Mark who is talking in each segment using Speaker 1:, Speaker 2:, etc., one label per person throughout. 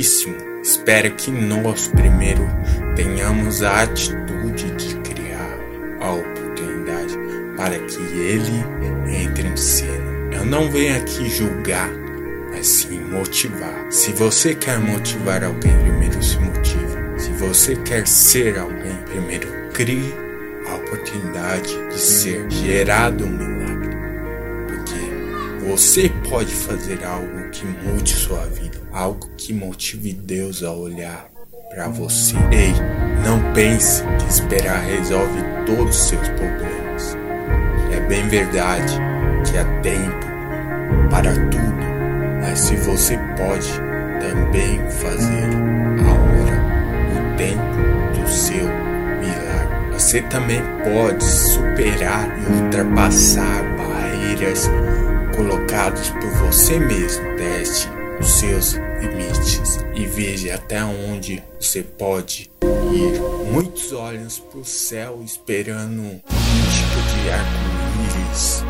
Speaker 1: Espera que nós primeiro tenhamos a atitude de criar a oportunidade para que ele entre em cena. Eu não venho aqui julgar, mas sim motivar. Se você quer motivar alguém, primeiro se motive. Se você quer ser alguém, primeiro crie a oportunidade de ser gerado você pode fazer algo que mude sua vida, algo que motive Deus a olhar para você. Ei, não pense que esperar resolve todos os seus problemas. É bem verdade que há tempo para tudo, mas se você pode também fazer a hora, o tempo do seu milagre, você também pode superar e ultrapassar barreiras colocadas por você mesmo. Teste os seus limites e veja até onde você pode ir. Muitos olham para o céu esperando um tipo de arco-íris,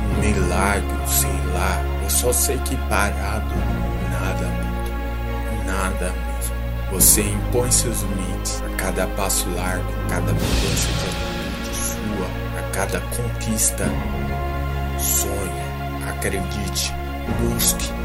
Speaker 1: um milagre, sei lá. Eu só sei que parado nada muda, nada mesmo. Você impõe seus limites a cada passo largo, a cada mudança de atitude sua, a cada conquista. Sonhe, acredite, busque